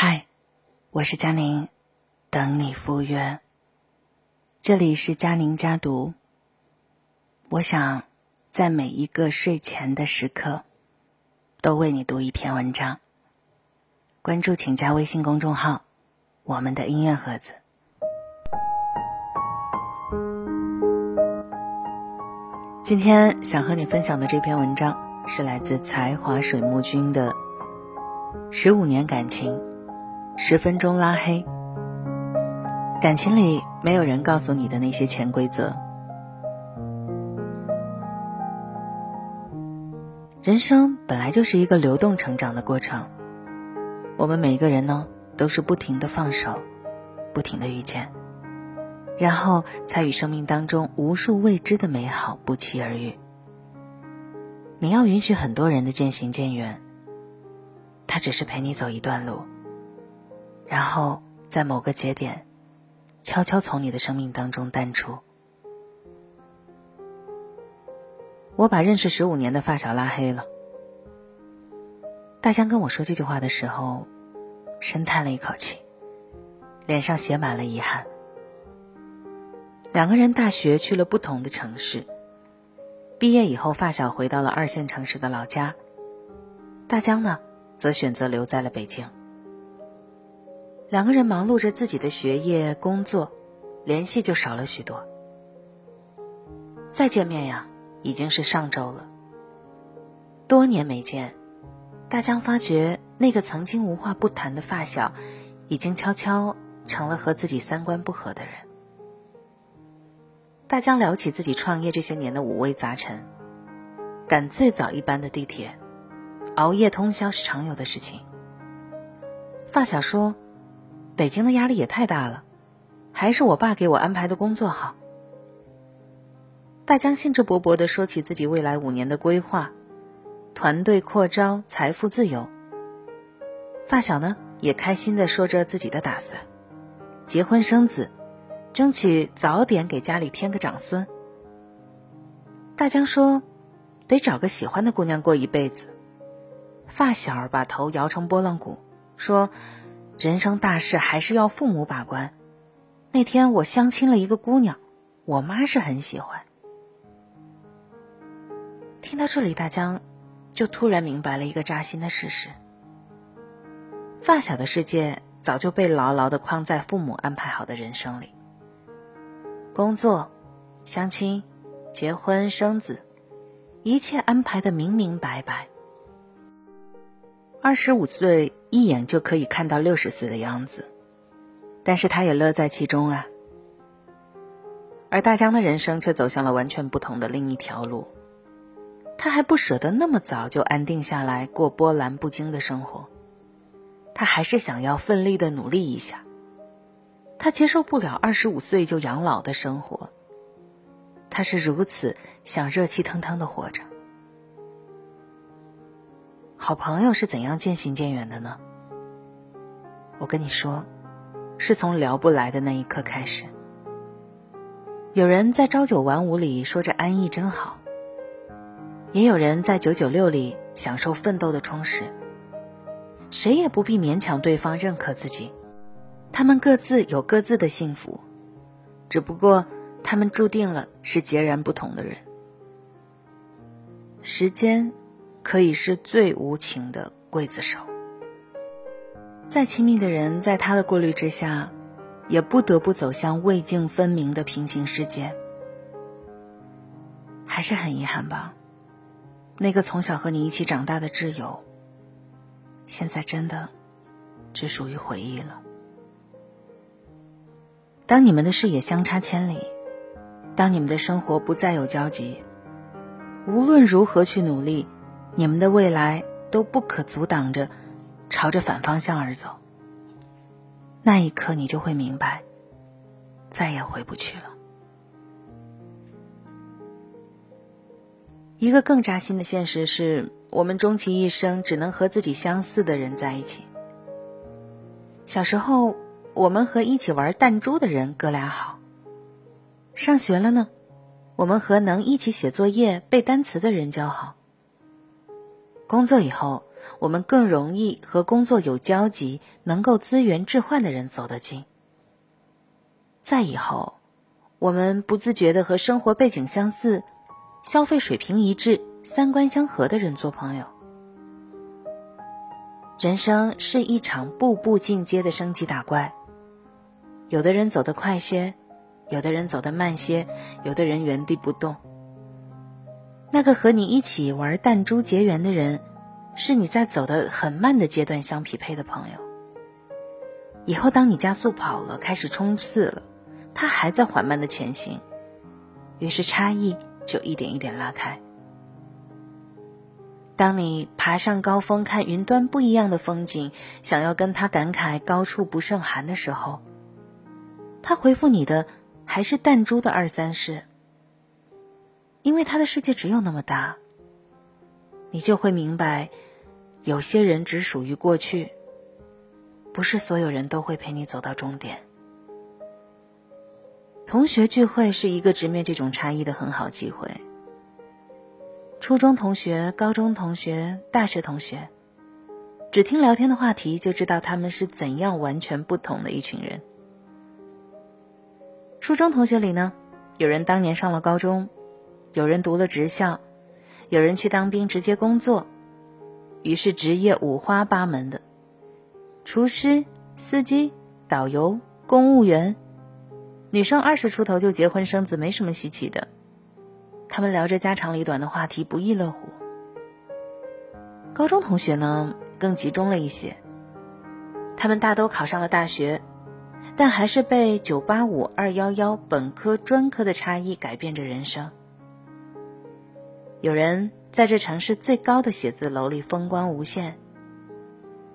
嗨，我是佳宁，等你赴约。这里是佳宁家读。我想在每一个睡前的时刻，都为你读一篇文章。关注请加微信公众号“我们的音乐盒子”。今天想和你分享的这篇文章是来自才华水木君的《十五年感情》。十分钟拉黑，感情里没有人告诉你的那些潜规则。人生本来就是一个流动成长的过程，我们每一个人呢，都是不停的放手，不停的遇见，然后才与生命当中无数未知的美好不期而遇。你要允许很多人的渐行渐远，他只是陪你走一段路。然后在某个节点，悄悄从你的生命当中淡出。我把认识十五年的发小拉黑了。大江跟我说这句话的时候，深叹了一口气，脸上写满了遗憾。两个人大学去了不同的城市，毕业以后，发小回到了二线城市的老家，大江呢，则选择留在了北京。两个人忙碌着自己的学业、工作，联系就少了许多。再见面呀，已经是上周了。多年没见，大江发觉那个曾经无话不谈的发小，已经悄悄成了和自己三观不合的人。大江聊起自己创业这些年的五味杂陈，赶最早一班的地铁，熬夜通宵是常有的事情。发小说。北京的压力也太大了，还是我爸给我安排的工作好。大江兴致勃勃的说起自己未来五年的规划，团队扩招、财富自由。发小呢也开心的说着自己的打算，结婚生子，争取早点给家里添个长孙。大江说，得找个喜欢的姑娘过一辈子。发小把头摇成拨浪鼓，说。人生大事还是要父母把关。那天我相亲了一个姑娘，我妈是很喜欢。听到这里，大江就突然明白了一个扎心的事实：发小的世界早就被牢牢的框在父母安排好的人生里。工作、相亲、结婚、生子，一切安排的明明白白。二十五岁。一眼就可以看到六十岁的样子，但是他也乐在其中啊。而大江的人生却走向了完全不同的另一条路，他还不舍得那么早就安定下来过波澜不惊的生活，他还是想要奋力的努力一下。他接受不了二十五岁就养老的生活，他是如此想热气腾腾的活着。好朋友是怎样渐行渐远的呢？我跟你说，是从聊不来的那一刻开始。有人在朝九晚五里说着安逸真好，也有人在九九六里享受奋斗的充实。谁也不必勉强对方认可自己，他们各自有各自的幸福，只不过他们注定了是截然不同的人。时间。可以是最无情的刽子手。再亲密的人，在他的过滤之下，也不得不走向未境分明的平行世界。还是很遗憾吧，那个从小和你一起长大的挚友，现在真的只属于回忆了。当你们的视野相差千里，当你们的生活不再有交集，无论如何去努力。你们的未来都不可阻挡着朝着反方向而走。那一刻，你就会明白，再也回不去了。一个更扎心的现实是，我们终其一生只能和自己相似的人在一起。小时候，我们和一起玩弹珠的人哥俩好；上学了呢，我们和能一起写作业、背单词的人交好。工作以后，我们更容易和工作有交集、能够资源置换的人走得近。再以后，我们不自觉的和生活背景相似、消费水平一致、三观相合的人做朋友。人生是一场步步进阶的升级打怪，有的人走得快些，有的人走得慢些，有的人原地不动。那个和你一起玩弹珠结缘的人，是你在走的很慢的阶段相匹配的朋友。以后当你加速跑了，开始冲刺了，他还在缓慢的前行，于是差异就一点一点拉开。当你爬上高峰看云端不一样的风景，想要跟他感慨高处不胜寒的时候，他回复你的还是弹珠的二三事。因为他的世界只有那么大，你就会明白，有些人只属于过去，不是所有人都会陪你走到终点。同学聚会是一个直面这种差异的很好机会。初中同学、高中同学、大学同学，只听聊天的话题就知道他们是怎样完全不同的一群人。初中同学里呢，有人当年上了高中。有人读了职校，有人去当兵直接工作，于是职业五花八门的，厨师、司机、导游、公务员，女生二十出头就结婚生子没什么稀奇的，他们聊着家长里短的话题不亦乐乎。高中同学呢更集中了一些，他们大都考上了大学，但还是被九八五、二幺幺、本科、专科的差异改变着人生。有人在这城市最高的写字楼里风光无限，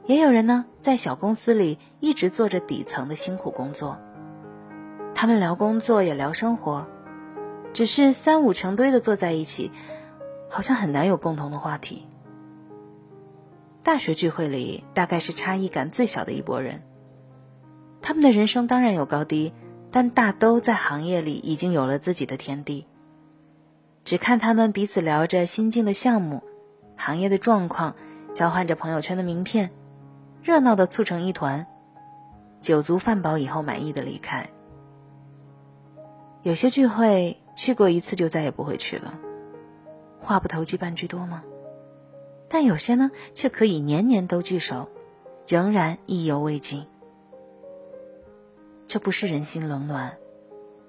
也有人呢在小公司里一直做着底层的辛苦工作。他们聊工作也聊生活，只是三五成堆的坐在一起，好像很难有共同的话题。大学聚会里大概是差异感最小的一拨人，他们的人生当然有高低，但大都在行业里已经有了自己的天地。只看他们彼此聊着新进的项目、行业的状况，交换着朋友圈的名片，热闹的促成一团。酒足饭饱以后，满意的离开。有些聚会去过一次就再也不会去了，话不投机半句多吗？但有些呢，却可以年年都聚首，仍然意犹未尽。这不是人心冷暖。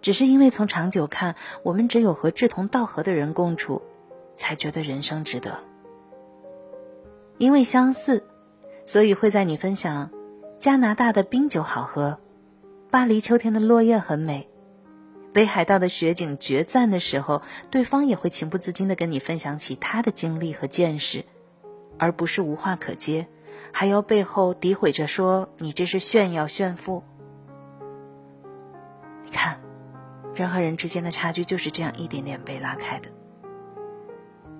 只是因为从长久看，我们只有和志同道合的人共处，才觉得人生值得。因为相似，所以会在你分享加拿大的冰酒好喝，巴黎秋天的落叶很美，北海道的雪景绝赞的时候，对方也会情不自禁的跟你分享起他的经历和见识，而不是无话可接，还要背后诋毁着说你这是炫耀炫富。你看。人和人之间的差距就是这样一点点被拉开的。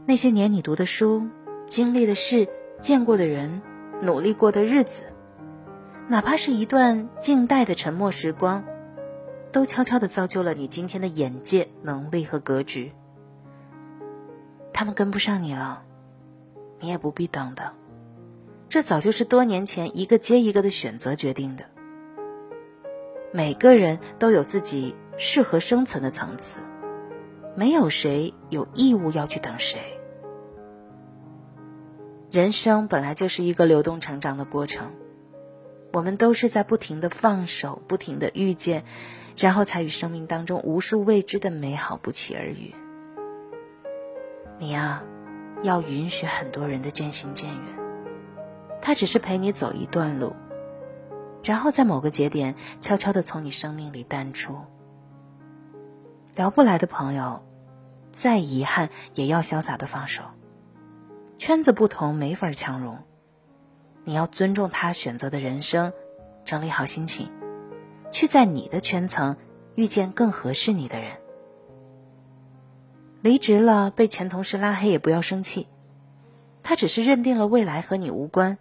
那些年你读的书、经历的事、见过的人、努力过的日子，哪怕是一段静待的沉默时光，都悄悄的造就了你今天的眼界、能力和格局。他们跟不上你了，你也不必等的，这早就是多年前一个接一个的选择决定的。每个人都有自己。适合生存的层次，没有谁有义务要去等谁。人生本来就是一个流动成长的过程，我们都是在不停的放手，不停的遇见，然后才与生命当中无数未知的美好不期而遇。你呀，要允许很多人的渐行渐远，他只是陪你走一段路，然后在某个节点悄悄的从你生命里淡出。聊不来的朋友，再遗憾也要潇洒的放手。圈子不同，没法强融。你要尊重他选择的人生，整理好心情，去在你的圈层遇见更合适你的人。离职了，被前同事拉黑也不要生气，他只是认定了未来和你无关，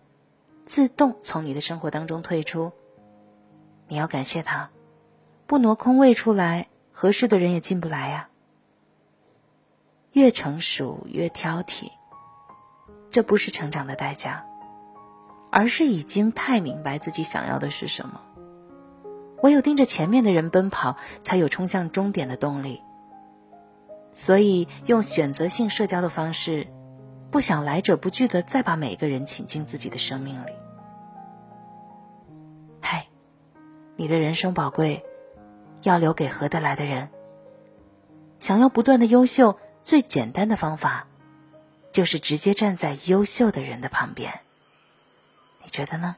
自动从你的生活当中退出。你要感谢他，不挪空位出来。合适的人也进不来呀。越成熟越挑剔，这不是成长的代价，而是已经太明白自己想要的是什么。唯有盯着前面的人奔跑，才有冲向终点的动力。所以，用选择性社交的方式，不想来者不拒的再把每个人请进自己的生命里。嗨，你的人生宝贵，要留给合得来的人。想要不断的优秀，最简单的方法，就是直接站在优秀的人的旁边。你觉得呢？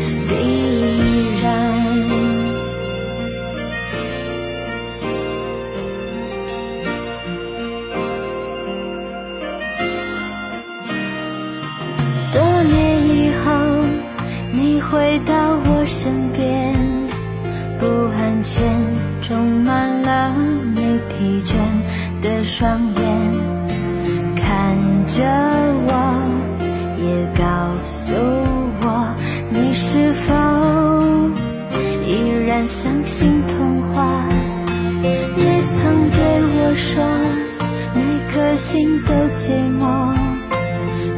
身边，不安全充满了你疲倦的双眼，看着我，也告诉我，你是否依然相信童话？也曾对我说，每颗心都寂寞。